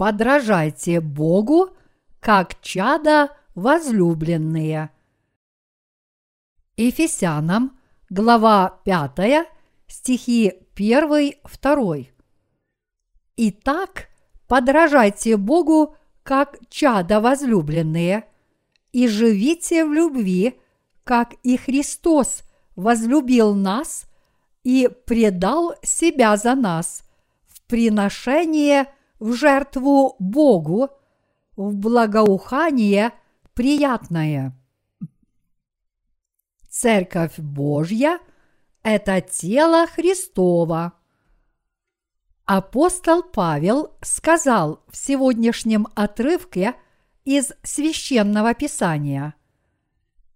подражайте Богу, как чада возлюбленные. Ефесянам, глава 5, стихи 1-2. Итак, подражайте Богу, как чада возлюбленные, и живите в любви, как и Христос возлюбил нас и предал себя за нас в приношение в жертву Богу, в благоухание приятное. Церковь Божья – это тело Христова. Апостол Павел сказал в сегодняшнем отрывке из священного писания.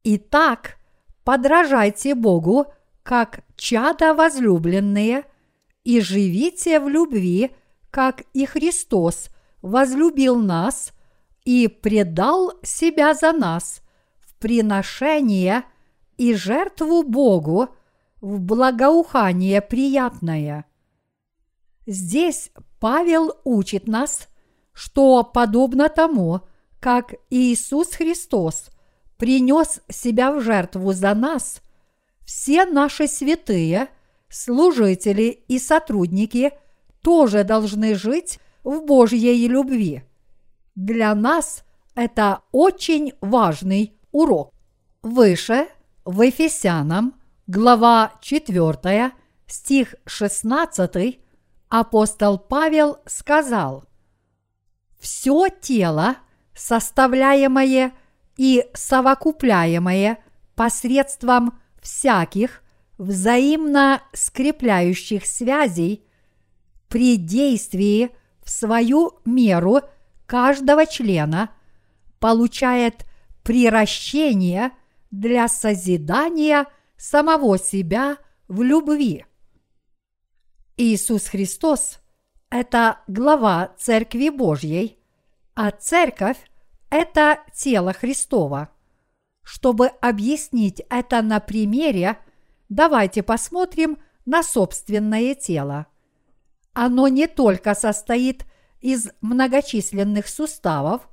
Итак, подражайте Богу, как чада возлюбленные, и живите в любви, как и Христос возлюбил нас и предал себя за нас в приношение и жертву Богу в благоухание приятное. Здесь Павел учит нас, что подобно тому, как Иисус Христос принес себя в жертву за нас, все наши святые, служители и сотрудники тоже должны жить в Божьей любви. Для нас это очень важный урок. Выше в Ефесянам, глава 4, стих 16, апостол Павел сказал, «Все тело, составляемое и совокупляемое посредством всяких взаимно скрепляющих связей при действии в свою меру каждого члена получает приращение для созидания самого себя в любви. Иисус Христос – это глава Церкви Божьей, а Церковь – это тело Христова. Чтобы объяснить это на примере, давайте посмотрим на собственное тело. Оно не только состоит из многочисленных суставов,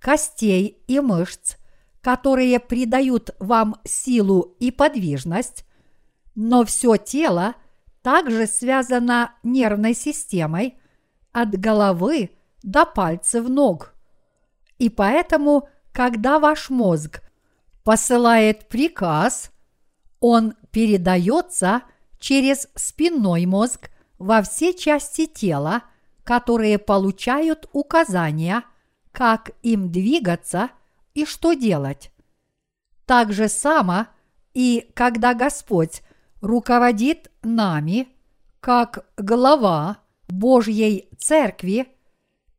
костей и мышц, которые придают вам силу и подвижность, но все тело – также связана нервной системой от головы до пальцев ног. И поэтому, когда ваш мозг посылает приказ, он передается через спинной мозг во все части тела, которые получают указания, как им двигаться и что делать. Так же само и когда Господь руководит нами, как глава Божьей Церкви,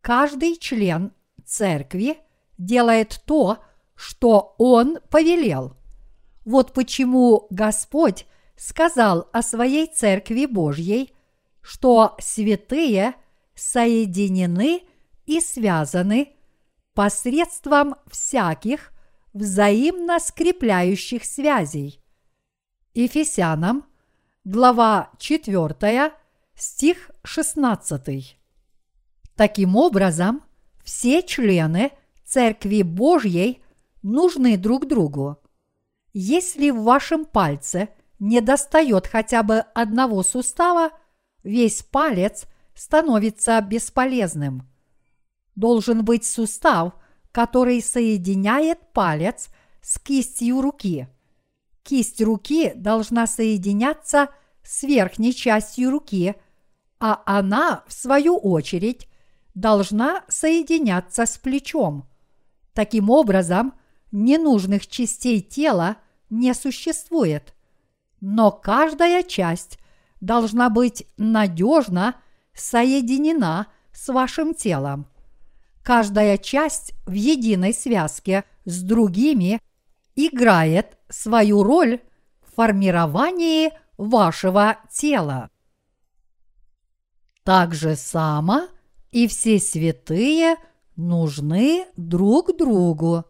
каждый член Церкви делает то, что Он повелел. Вот почему Господь сказал о своей Церкви Божьей, что святые соединены и связаны посредством всяких взаимно скрепляющих связей. Ефесянам, глава 4, стих 16. Таким образом, все члены Церкви Божьей нужны друг другу. Если в вашем пальце не достает хотя бы одного сустава, весь палец становится бесполезным. Должен быть сустав, который соединяет палец с кистью руки – Кисть руки должна соединяться с верхней частью руки, а она, в свою очередь, должна соединяться с плечом. Таким образом, ненужных частей тела не существует. Но каждая часть должна быть надежно соединена с вашим телом. Каждая часть в единой связке с другими играет свою роль в формировании вашего тела. Так же само и все святые нужны друг другу.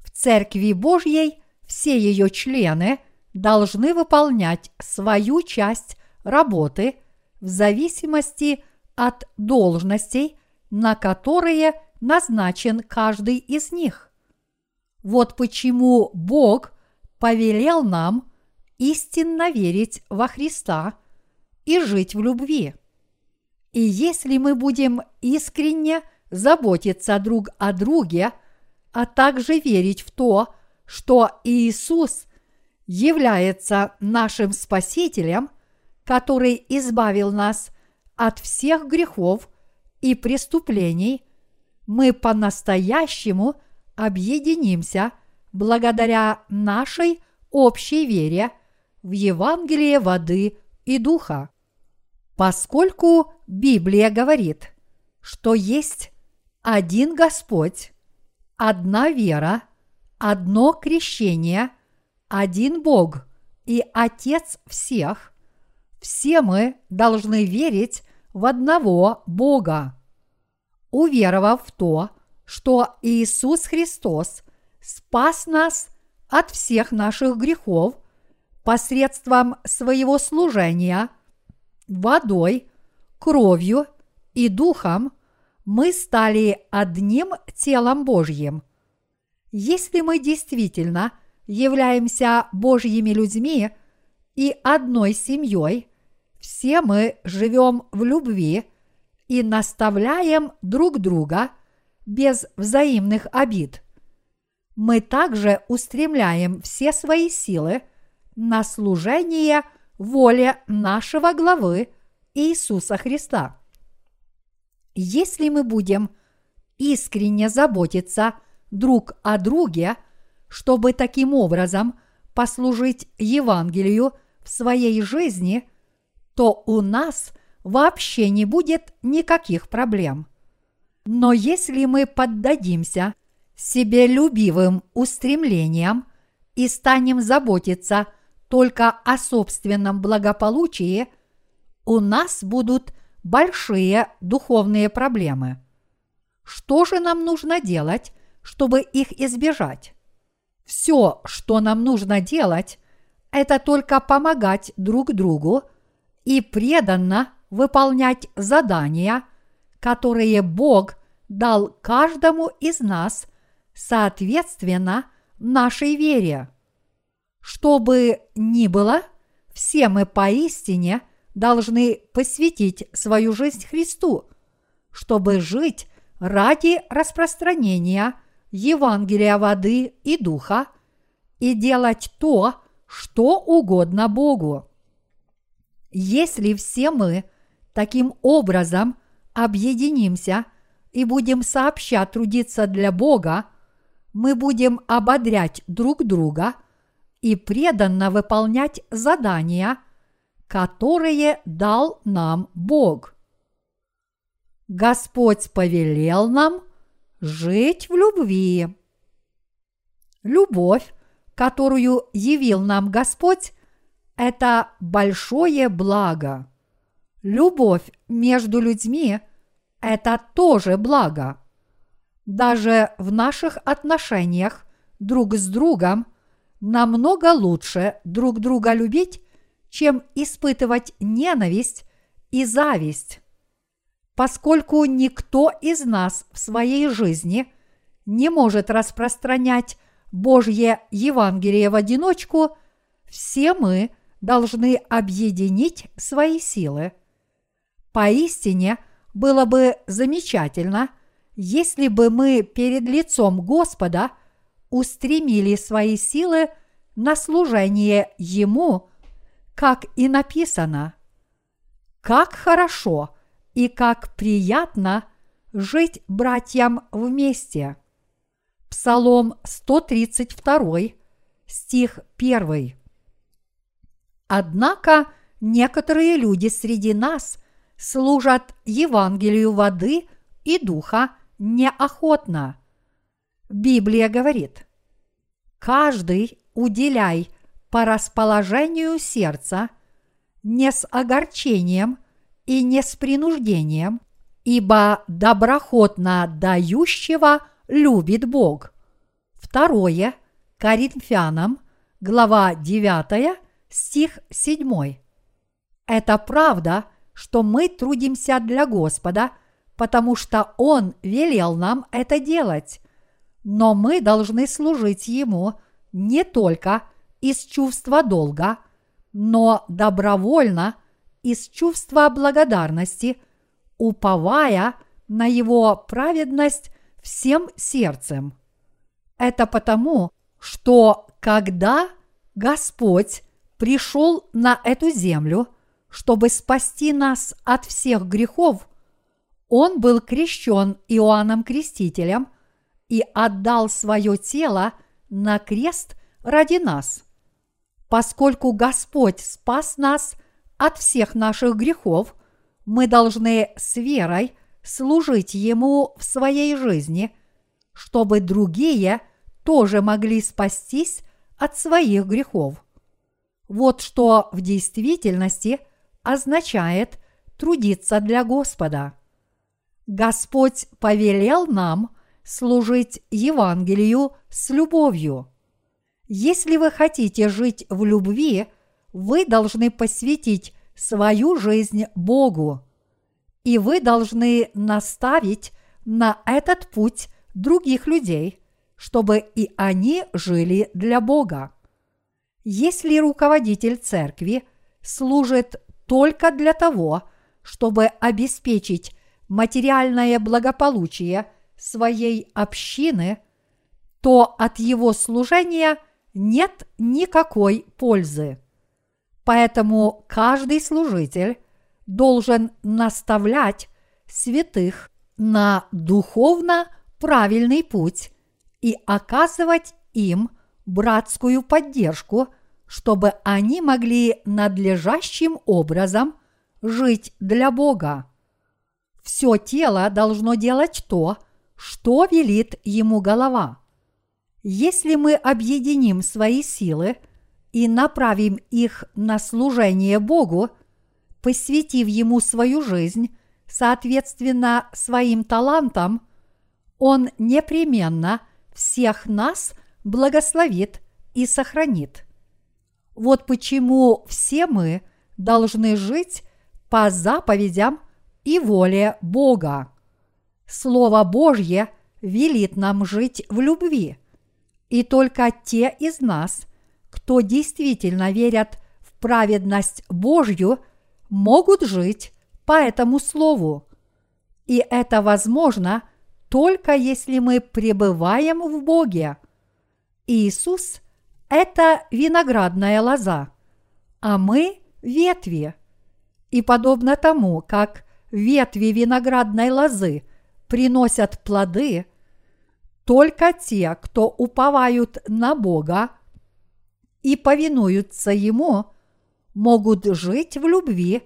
В Церкви Божьей все ее члены должны выполнять свою часть работы в зависимости от должностей на которые назначен каждый из них. Вот почему Бог повелел нам истинно верить во Христа и жить в любви. И если мы будем искренне заботиться друг о друге, а также верить в то, что Иисус является нашим Спасителем, который избавил нас от всех грехов и преступлений, мы по-настоящему объединимся благодаря нашей общей вере в Евангелие воды и духа. Поскольку Библия говорит, что есть один Господь, одна вера, одно крещение, один Бог и Отец всех, все мы должны верить в одного Бога. Уверовав в то, что Иисус Христос спас нас от всех наших грехов посредством своего служения водой, кровью и духом, мы стали одним телом Божьим. Если мы действительно являемся Божьими людьми и одной семьей, все мы живем в любви и наставляем друг друга без взаимных обид. Мы также устремляем все свои силы на служение воле нашего главы Иисуса Христа. Если мы будем искренне заботиться друг о друге, чтобы таким образом послужить Евангелию в своей жизни, то у нас вообще не будет никаких проблем. Но если мы поддадимся себелюбивым устремлениям и станем заботиться только о собственном благополучии, у нас будут большие духовные проблемы. Что же нам нужно делать, чтобы их избежать? Все, что нам нужно делать, это только помогать друг другу и преданно выполнять задания, которые Бог дал каждому из нас соответственно нашей вере. Что бы ни было, все мы поистине должны посвятить свою жизнь Христу, чтобы жить ради распространения Евангелия воды и духа и делать то, что угодно Богу. Если все мы таким образом объединимся и будем сообща трудиться для Бога, мы будем ободрять друг друга и преданно выполнять задания, которые дал нам Бог. Господь повелел нам жить в любви. Любовь, которую явил нам Господь, это большое благо. Любовь между людьми – это тоже благо. Даже в наших отношениях друг с другом намного лучше друг друга любить, чем испытывать ненависть и зависть. Поскольку никто из нас в своей жизни не может распространять Божье Евангелие в одиночку, все мы должны объединить свои силы. Поистине было бы замечательно, если бы мы перед лицом Господа устремили свои силы на служение Ему, как и написано. Как хорошо и как приятно жить братьям вместе. Псалом 132, стих 1. Однако некоторые люди среди нас служат Евангелию воды и духа неохотно. Библия говорит, каждый уделяй по расположению сердца, не с огорчением и не с принуждением, ибо доброхотно дающего любит Бог. Второе Коринфянам, глава 9, стих 7. Это правда, что мы трудимся для Господа, потому что Он велел нам это делать. Но мы должны служить Ему не только из чувства долга, но добровольно из чувства благодарности, уповая на Его праведность всем сердцем. Это потому, что когда Господь пришел на эту землю, чтобы спасти нас от всех грехов, Он был крещен Иоанном Крестителем и отдал свое тело на крест ради нас. Поскольку Господь спас нас от всех наших грехов, мы должны с верой служить Ему в своей жизни, чтобы другие тоже могли спастись от своих грехов. Вот что в действительности означает трудиться для Господа. Господь повелел нам служить Евангелию с любовью. Если вы хотите жить в любви, вы должны посвятить свою жизнь Богу. И вы должны наставить на этот путь других людей, чтобы и они жили для Бога. Если руководитель церкви служит только для того, чтобы обеспечить материальное благополучие своей общины, то от его служения нет никакой пользы. Поэтому каждый служитель должен наставлять святых на духовно правильный путь и оказывать им братскую поддержку, чтобы они могли надлежащим образом жить для Бога. Все тело должно делать то, что велит ему голова. Если мы объединим свои силы и направим их на служение Богу, посвятив Ему свою жизнь, соответственно своим талантам, Он непременно всех нас благословит и сохранит. Вот почему все мы должны жить по заповедям и воле Бога. Слово Божье велит нам жить в любви, и только те из нас, кто действительно верят в праведность Божью, могут жить по этому слову. И это возможно только если мы пребываем в Боге. Иисус – это виноградная лоза, а мы – ветви. И подобно тому, как ветви виноградной лозы приносят плоды, только те, кто уповают на Бога и повинуются Ему, могут жить в любви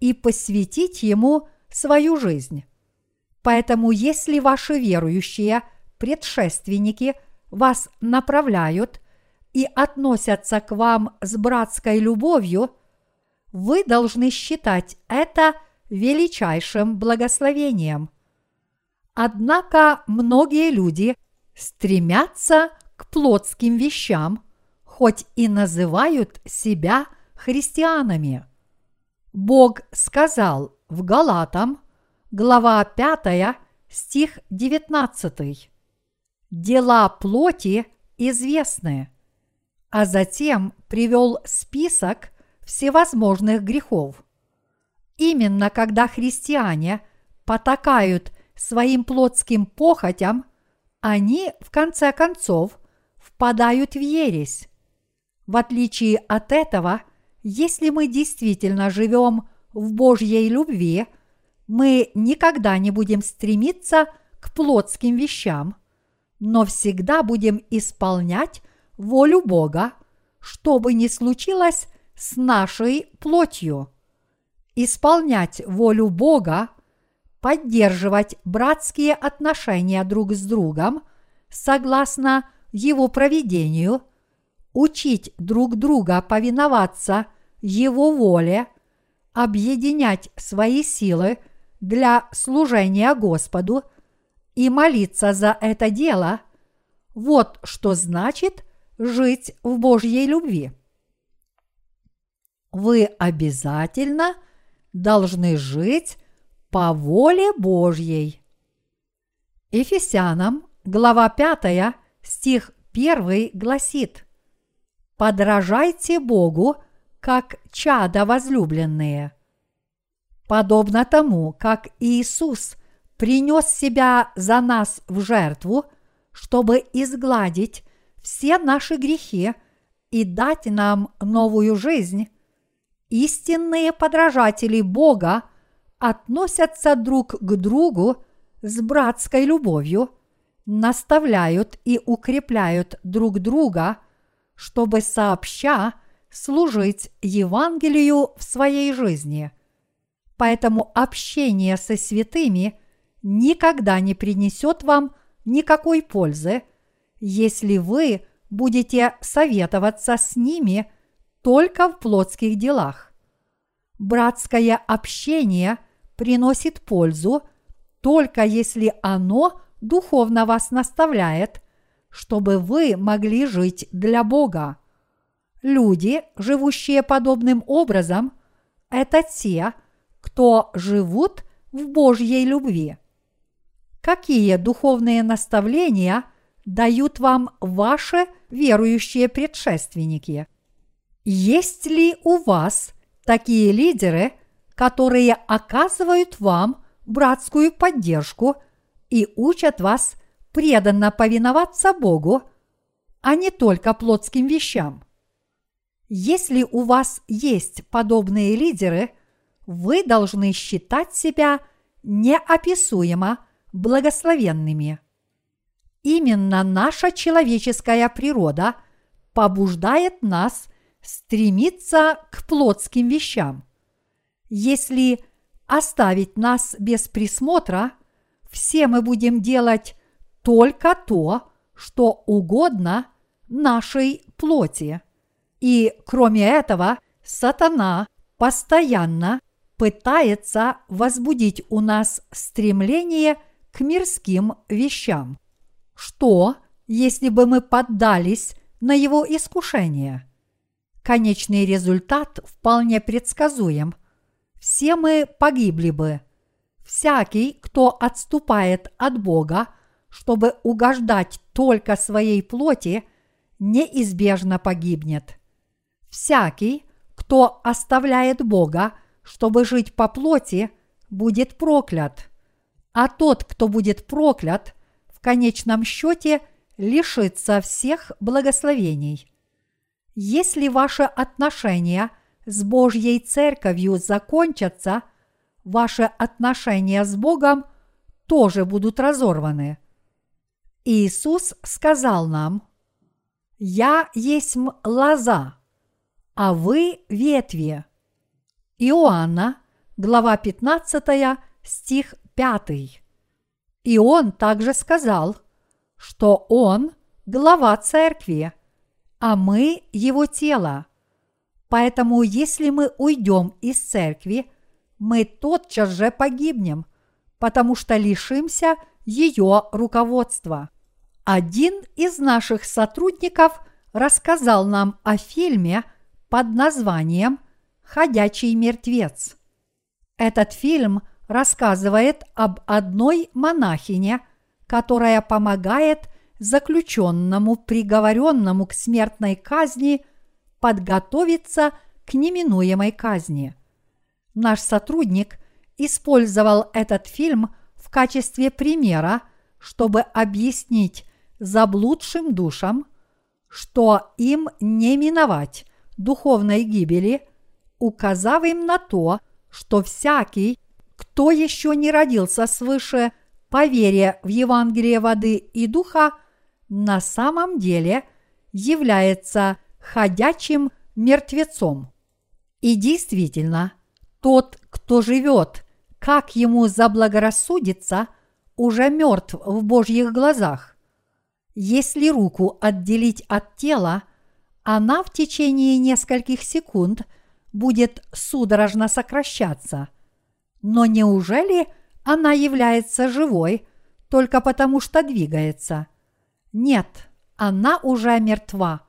и посвятить Ему свою жизнь. Поэтому если ваши верующие предшественники вас направляют и относятся к вам с братской любовью, вы должны считать это величайшим благословением. Однако многие люди стремятся к плотским вещам, хоть и называют себя христианами. Бог сказал в Галатам, глава 5, стих 19. Дела плоти известны, а затем привел список всевозможных грехов. Именно когда христиане потакают своим плотским похотям, они, в конце концов, впадают в ересь. В отличие от этого, если мы действительно живем в Божьей любви – мы никогда не будем стремиться к плотским вещам, но всегда будем исполнять волю Бога, что бы ни случилось с нашей плотью. Исполнять волю Бога, поддерживать братские отношения друг с другом согласно Его проведению, учить друг друга повиноваться Его воле, объединять свои силы – для служения Господу и молиться за это дело, вот что значит жить в Божьей любви. Вы обязательно должны жить по воле Божьей. Ефесянам, глава 5, стих 1 гласит «Подражайте Богу, как чада возлюбленные». Подобно тому, как Иисус принес себя за нас в жертву, чтобы изгладить все наши грехи и дать нам новую жизнь, истинные подражатели Бога относятся друг к другу с братской любовью, наставляют и укрепляют друг друга, чтобы сообща служить Евангелию в своей жизни. Поэтому общение со святыми никогда не принесет вам никакой пользы, если вы будете советоваться с ними только в плотских делах. Братское общение приносит пользу только если оно духовно вас наставляет, чтобы вы могли жить для Бога. Люди, живущие подобным образом, это те, кто живут в Божьей любви. Какие духовные наставления дают вам ваши верующие предшественники? Есть ли у вас такие лидеры, которые оказывают вам братскую поддержку и учат вас преданно повиноваться Богу, а не только плотским вещам? Если у вас есть подобные лидеры, вы должны считать себя неописуемо благословенными. Именно наша человеческая природа побуждает нас стремиться к плотским вещам. Если оставить нас без присмотра, все мы будем делать только то, что угодно нашей плоти. И кроме этого, сатана постоянно пытается возбудить у нас стремление к мирским вещам. Что, если бы мы поддались на его искушение? Конечный результат вполне предсказуем. Все мы погибли бы. Всякий, кто отступает от Бога, чтобы угождать только своей плоти, неизбежно погибнет. Всякий, кто оставляет Бога, чтобы жить по плоти, будет проклят. А тот, кто будет проклят, в конечном счете лишится всех благословений. Если ваши отношения с Божьей Церковью закончатся, ваши отношения с Богом тоже будут разорваны. Иисус сказал нам, «Я есть лоза, а вы ветви». Иоанна, глава 15, стих 5. И он также сказал, что он глава церкви, а мы его тело. Поэтому если мы уйдем из церкви, мы тотчас же погибнем, потому что лишимся ее руководства. Один из наших сотрудников рассказал нам о фильме под названием «Ходячий мертвец». Этот фильм рассказывает об одной монахине, которая помогает заключенному, приговоренному к смертной казни, подготовиться к неминуемой казни. Наш сотрудник использовал этот фильм в качестве примера, чтобы объяснить заблудшим душам, что им не миновать духовной гибели, указав им на то, что всякий, кто еще не родился свыше по в Евангелие воды и духа, на самом деле является ходячим мертвецом. И действительно, тот, кто живет, как ему заблагорассудится, уже мертв в Божьих глазах. Если руку отделить от тела, она в течение нескольких секунд будет судорожно сокращаться. Но неужели она является живой только потому, что двигается? Нет, она уже мертва.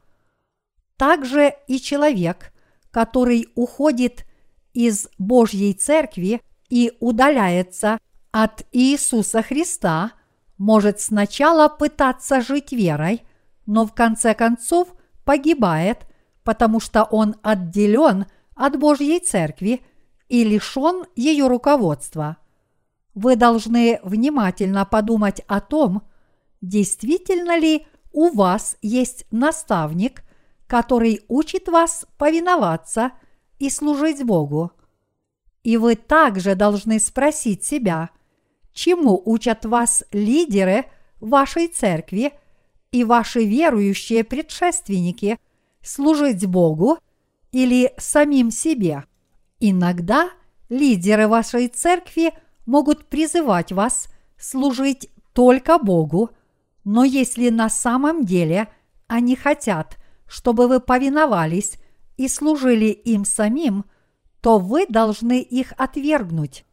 Также и человек, который уходит из Божьей церкви и удаляется от Иисуса Христа, может сначала пытаться жить верой, но в конце концов погибает, потому что он отделен от Божьей Церкви и лишен ее руководства. Вы должны внимательно подумать о том, действительно ли у вас есть наставник, который учит вас повиноваться и служить Богу. И вы также должны спросить себя, чему учат вас лидеры вашей церкви и ваши верующие предшественники служить Богу или самим себе. Иногда лидеры вашей церкви могут призывать вас служить только Богу, но если на самом деле они хотят, чтобы вы повиновались и служили им самим, то вы должны их отвергнуть.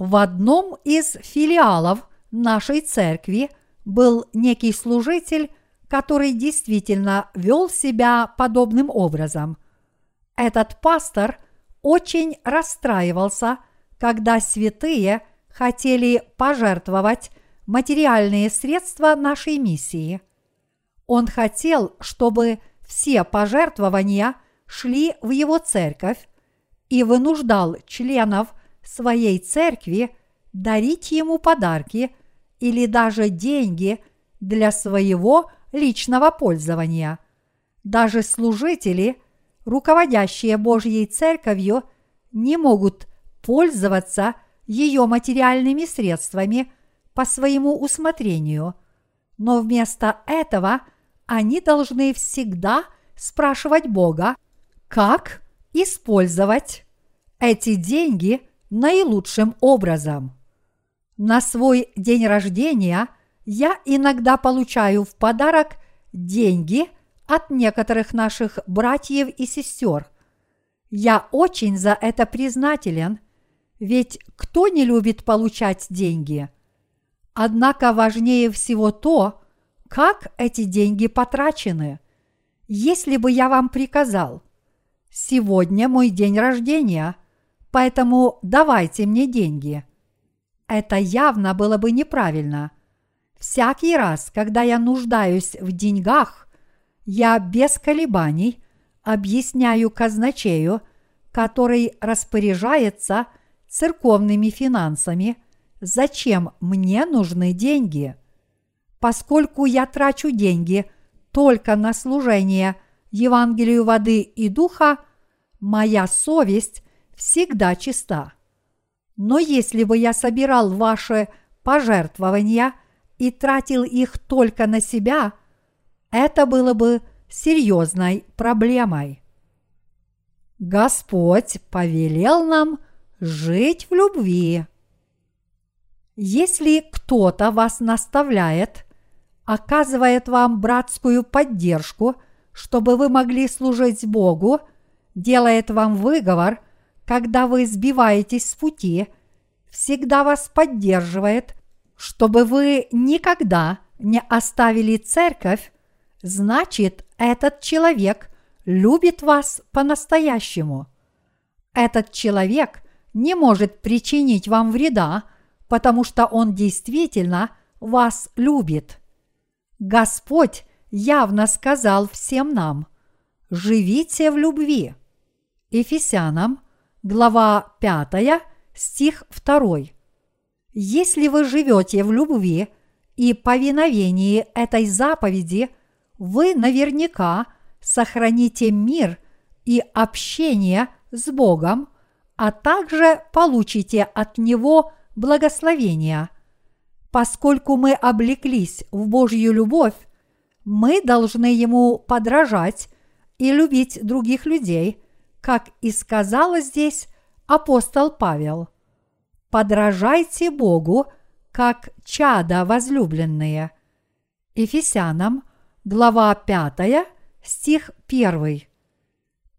В одном из филиалов нашей церкви был некий служитель, который действительно вел себя подобным образом. Этот пастор очень расстраивался, когда святые хотели пожертвовать материальные средства нашей миссии. Он хотел, чтобы все пожертвования шли в его церковь и вынуждал членов своей церкви дарить ему подарки или даже деньги для своего личного пользования. Даже служители, руководящие Божьей церковью, не могут пользоваться ее материальными средствами – по своему усмотрению, но вместо этого они должны всегда спрашивать Бога, как использовать эти деньги наилучшим образом. На свой день рождения я иногда получаю в подарок деньги от некоторых наших братьев и сестер. Я очень за это признателен, ведь кто не любит получать деньги – Однако важнее всего то, как эти деньги потрачены. Если бы я вам приказал, сегодня мой день рождения, поэтому давайте мне деньги. Это явно было бы неправильно. Всякий раз, когда я нуждаюсь в деньгах, я без колебаний объясняю казначею, который распоряжается церковными финансами – зачем мне нужны деньги? Поскольку я трачу деньги только на служение Евангелию воды и духа, моя совесть всегда чиста. Но если бы я собирал ваши пожертвования и тратил их только на себя, это было бы серьезной проблемой. Господь повелел нам жить в любви. Если кто-то вас наставляет, оказывает вам братскую поддержку, чтобы вы могли служить Богу, делает вам выговор, когда вы сбиваетесь с пути, всегда вас поддерживает, чтобы вы никогда не оставили церковь, значит, этот человек любит вас по-настоящему. Этот человек не может причинить вам вреда, потому что Он действительно вас любит. Господь явно сказал всем нам, живите в любви. Ефесянам, глава 5, стих 2. Если вы живете в любви и повиновении этой заповеди, вы наверняка сохраните мир и общение с Богом, а также получите от Него благословения. Поскольку мы облеклись в Божью любовь, мы должны Ему подражать и любить других людей, как и сказала здесь апостол Павел. Подражайте Богу, как чада возлюбленные. Ефесянам, глава 5, стих 1.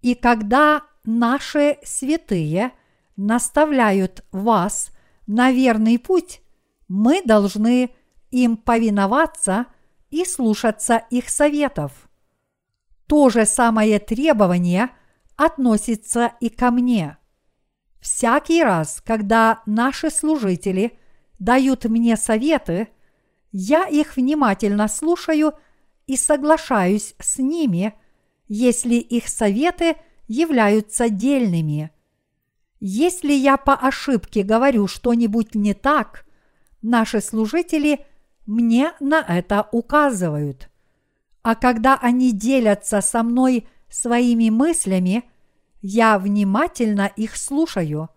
И когда наши святые наставляют вас на верный путь, мы должны им повиноваться и слушаться их советов. То же самое требование относится и ко мне. Всякий раз, когда наши служители дают мне советы, я их внимательно слушаю и соглашаюсь с ними, если их советы являются дельными. Если я по ошибке говорю что-нибудь не так, наши служители мне на это указывают. А когда они делятся со мной своими мыслями, я внимательно их слушаю.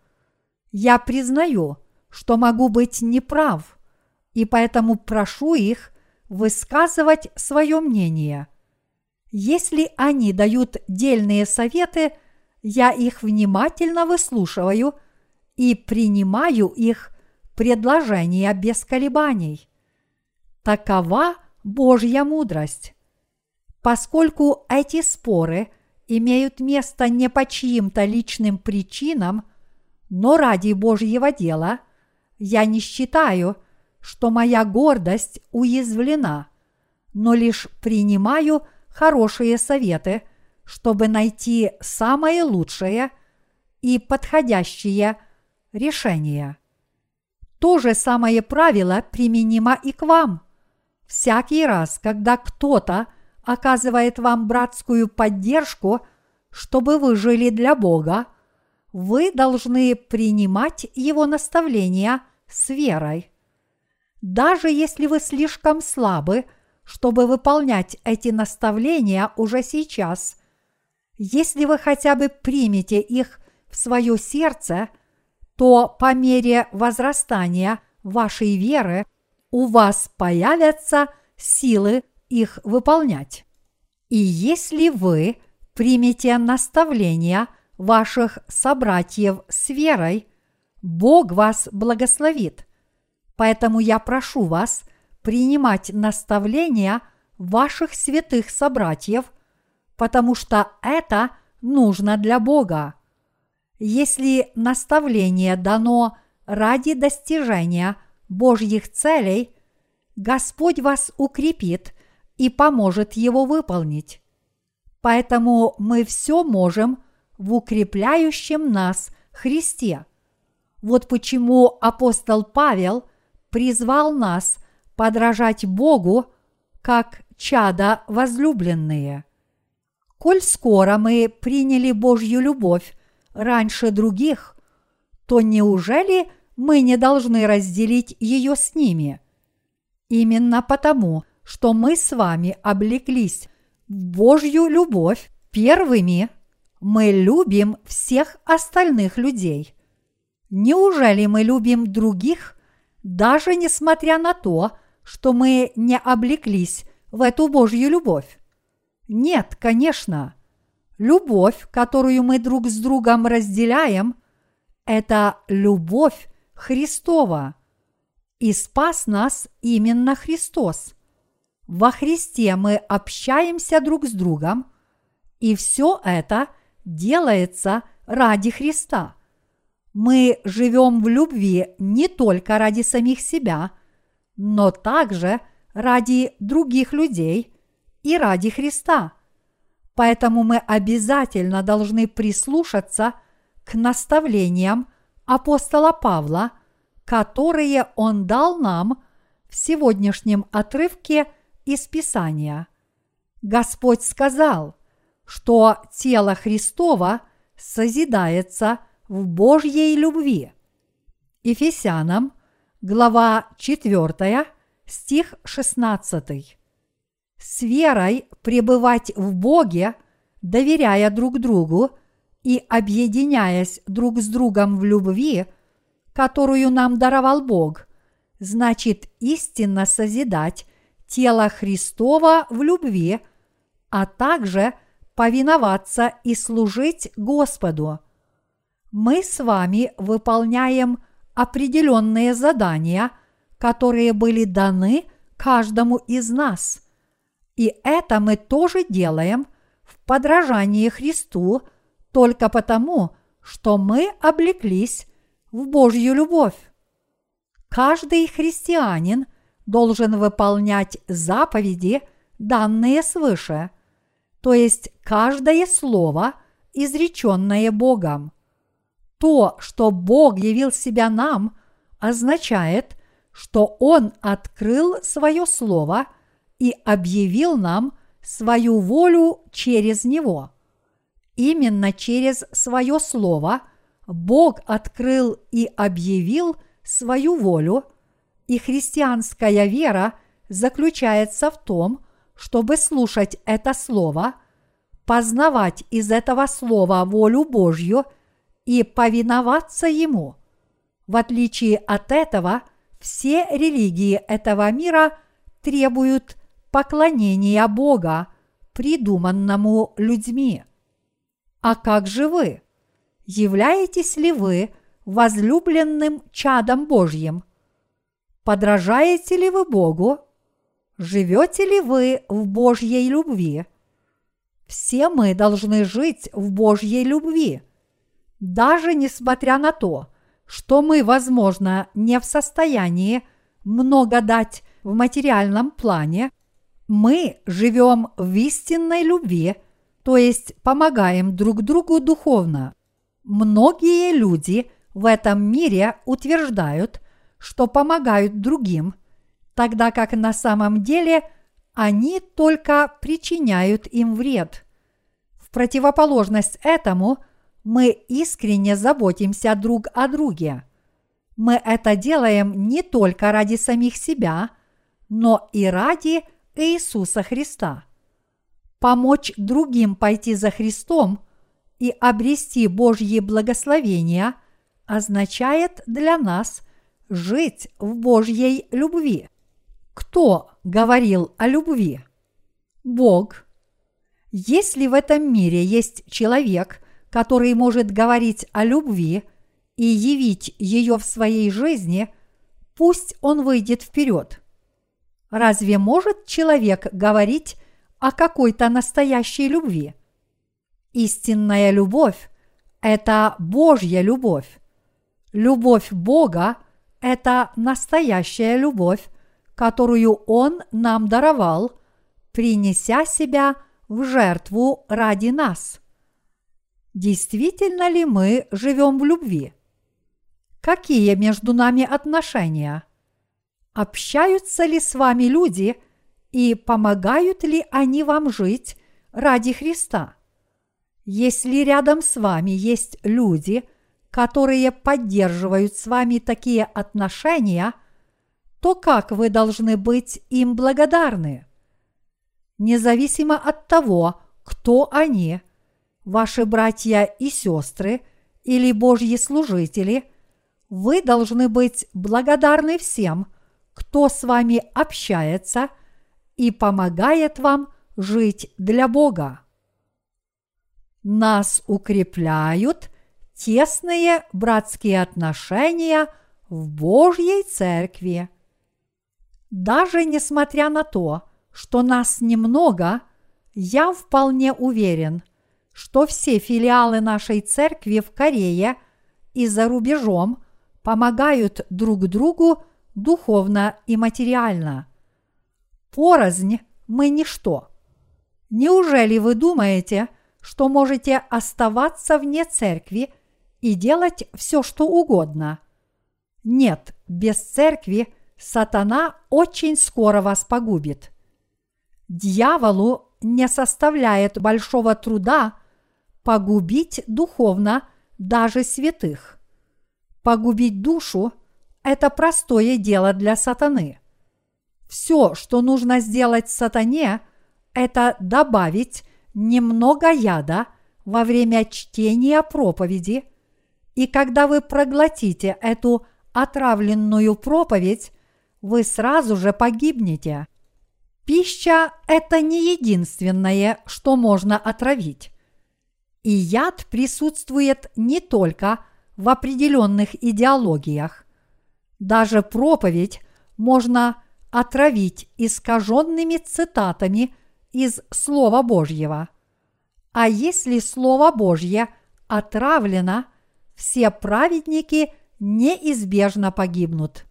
Я признаю, что могу быть неправ, и поэтому прошу их высказывать свое мнение. Если они дают дельные советы, я их внимательно выслушиваю и принимаю их предложения без колебаний. Такова Божья мудрость. Поскольку эти споры имеют место не по чьим-то личным причинам, но ради Божьего дела, я не считаю, что моя гордость уязвлена, но лишь принимаю хорошие советы, чтобы найти самое лучшее и подходящее решение. То же самое правило применимо и к вам. Всякий раз, когда кто-то оказывает вам братскую поддержку, чтобы вы жили для Бога, вы должны принимать Его наставления с верой. Даже если вы слишком слабы, чтобы выполнять эти наставления уже сейчас, если вы хотя бы примете их в свое сердце, то по мере возрастания вашей веры у вас появятся силы их выполнять. И если вы примете наставления ваших собратьев с верой, Бог вас благословит. Поэтому я прошу вас принимать наставления ваших святых собратьев, потому что это нужно для Бога. Если наставление дано ради достижения Божьих целей, Господь вас укрепит и поможет его выполнить. Поэтому мы все можем в укрепляющем нас Христе. Вот почему апостол Павел призвал нас подражать Богу как чада возлюбленные. Коль скоро мы приняли Божью любовь раньше других, то неужели мы не должны разделить ее с ними? Именно потому, что мы с вами облеклись в Божью любовь первыми, мы любим всех остальных людей. Неужели мы любим других, даже несмотря на то, что мы не облеклись в эту Божью любовь? Нет, конечно. Любовь, которую мы друг с другом разделяем, это любовь Христова. И спас нас именно Христос. Во Христе мы общаемся друг с другом, и все это делается ради Христа. Мы живем в любви не только ради самих себя, но также ради других людей и ради Христа. Поэтому мы обязательно должны прислушаться к наставлениям апостола Павла, которые он дал нам в сегодняшнем отрывке – из Писания. Господь сказал, что тело Христова созидается в Божьей любви. Ефесянам, глава 4, стих 16. С верой пребывать в Боге, доверяя друг другу и объединяясь друг с другом в любви, которую нам даровал Бог, значит истинно созидать тело Христова в любви, а также повиноваться и служить Господу. Мы с вами выполняем определенные задания, которые были даны каждому из нас. И это мы тоже делаем в подражании Христу только потому, что мы облеклись в Божью любовь. Каждый христианин должен выполнять заповеди, данные свыше, то есть каждое слово, изреченное Богом. То, что Бог явил себя нам, означает, что Он открыл свое Слово и объявил нам свою волю через Него. Именно через свое Слово Бог открыл и объявил свою волю, и христианская вера заключается в том, чтобы слушать это Слово, познавать из этого Слова волю Божью и повиноваться Ему. В отличие от этого, все религии этого мира требуют поклонения Бога, придуманному людьми. А как же вы? Являетесь ли вы возлюбленным чадом Божьим? Подражаете ли вы Богу? Живете ли вы в Божьей любви? Все мы должны жить в Божьей любви, даже несмотря на то, что мы, возможно, не в состоянии много дать в материальном плане, мы живем в истинной любви, то есть помогаем друг другу духовно. Многие люди в этом мире утверждают, что помогают другим, тогда как на самом деле они только причиняют им вред. В противоположность этому мы искренне заботимся друг о друге. Мы это делаем не только ради самих себя, но и ради Иисуса Христа. Помочь другим пойти за Христом и обрести Божье благословение означает для нас жить в Божьей любви. Кто говорил о любви? Бог. Если в этом мире есть человек, который может говорить о любви и явить ее в своей жизни, пусть он выйдет вперед. Разве может человек говорить о какой-то настоящей любви? Истинная любовь – это Божья любовь. Любовь Бога – это настоящая любовь, которую Он нам даровал, принеся себя в жертву ради нас. Действительно ли мы живем в любви? Какие между нами отношения? Общаются ли с вами люди и помогают ли они вам жить ради Христа? Если рядом с вами есть люди, которые поддерживают с вами такие отношения – то как вы должны быть им благодарны? Независимо от того, кто они, ваши братья и сестры или Божьи служители, вы должны быть благодарны всем, кто с вами общается и помогает вам жить для Бога. Нас укрепляют тесные братские отношения в Божьей Церкви. Даже несмотря на то, что нас немного, я вполне уверен, что все филиалы нашей церкви в Корее и за рубежом помогают друг другу духовно и материально. Порознь мы ничто. Неужели вы думаете, что можете оставаться вне церкви и делать все, что угодно? Нет, без церкви – сатана очень скоро вас погубит. Дьяволу не составляет большого труда погубить духовно даже святых. Погубить душу – это простое дело для сатаны. Все, что нужно сделать сатане, это добавить немного яда во время чтения проповеди, и когда вы проглотите эту отравленную проповедь, вы сразу же погибнете. Пища – это не единственное, что можно отравить. И яд присутствует не только в определенных идеологиях. Даже проповедь можно отравить искаженными цитатами из Слова Божьего. А если Слово Божье отравлено, все праведники неизбежно погибнут.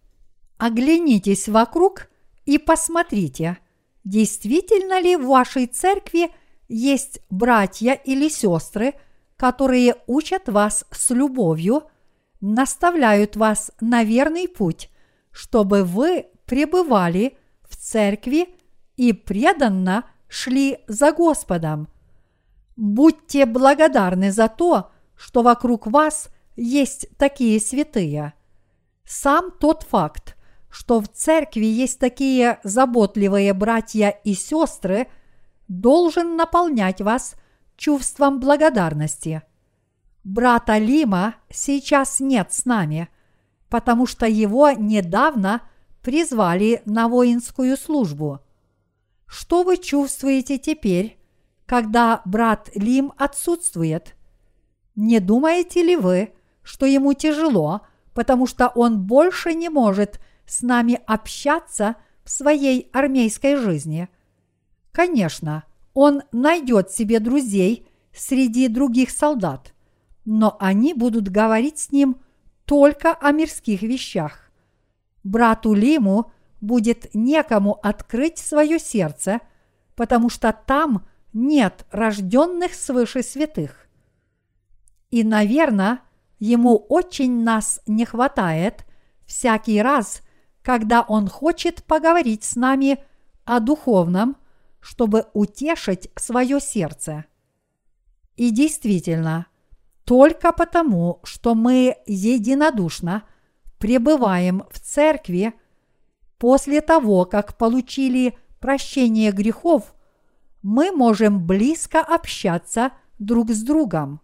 Оглянитесь вокруг и посмотрите, действительно ли в вашей церкви есть братья или сестры, которые учат вас с любовью, наставляют вас на верный путь, чтобы вы пребывали в церкви и преданно шли за Господом. Будьте благодарны за то, что вокруг вас есть такие святые. Сам тот факт, что в церкви есть такие заботливые братья и сестры, должен наполнять вас чувством благодарности. Брата Лима сейчас нет с нами, потому что его недавно призвали на воинскую службу. Что вы чувствуете теперь, когда брат Лим отсутствует? Не думаете ли вы, что ему тяжело, потому что он больше не может с нами общаться в своей армейской жизни? Конечно, он найдет себе друзей среди других солдат, но они будут говорить с ним только о мирских вещах. Брату Лиму будет некому открыть свое сердце, потому что там нет рожденных свыше святых. И, наверное, ему очень нас не хватает всякий раз, когда он хочет поговорить с нами о духовном, чтобы утешить свое сердце. И действительно, только потому, что мы единодушно пребываем в церкви после того, как получили прощение грехов, мы можем близко общаться друг с другом.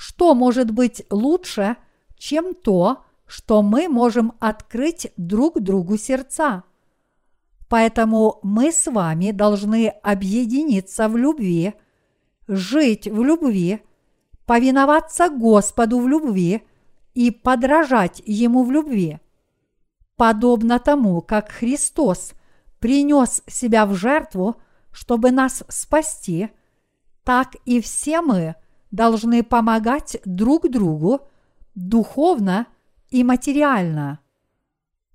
Что может быть лучше, чем то, что мы можем открыть друг другу сердца? Поэтому мы с вами должны объединиться в любви, жить в любви, повиноваться Господу в любви и подражать Ему в любви. Подобно тому, как Христос принес себя в жертву, чтобы нас спасти, так и все мы должны помогать друг другу духовно и материально.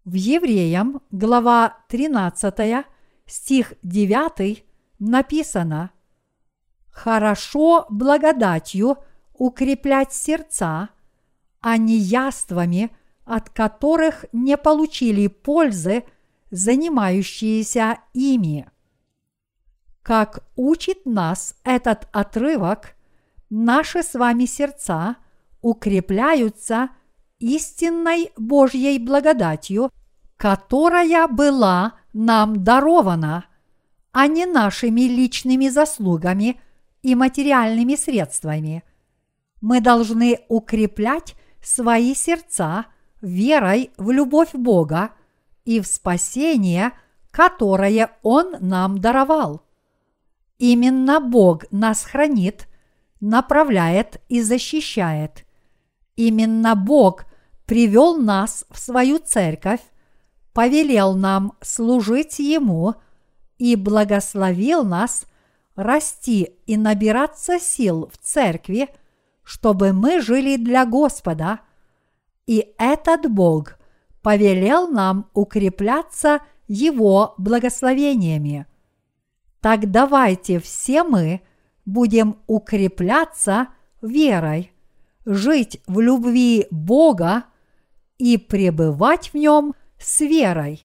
В Евреям, глава 13, стих 9 написано «Хорошо благодатью укреплять сердца, а не яствами, от которых не получили пользы занимающиеся ими». Как учит нас этот отрывок, наши с вами сердца укрепляются – истинной Божьей благодатью, которая была нам дарована, а не нашими личными заслугами и материальными средствами. Мы должны укреплять свои сердца верой в любовь Бога и в спасение, которое Он нам даровал. Именно Бог нас хранит, направляет и защищает. Именно Бог привел нас в свою церковь, повелел нам служить Ему и благословил нас расти и набираться сил в церкви, чтобы мы жили для Господа, и этот Бог повелел нам укрепляться Его благословениями. Так давайте все мы будем укрепляться верой – жить в любви Бога и пребывать в нем с верой.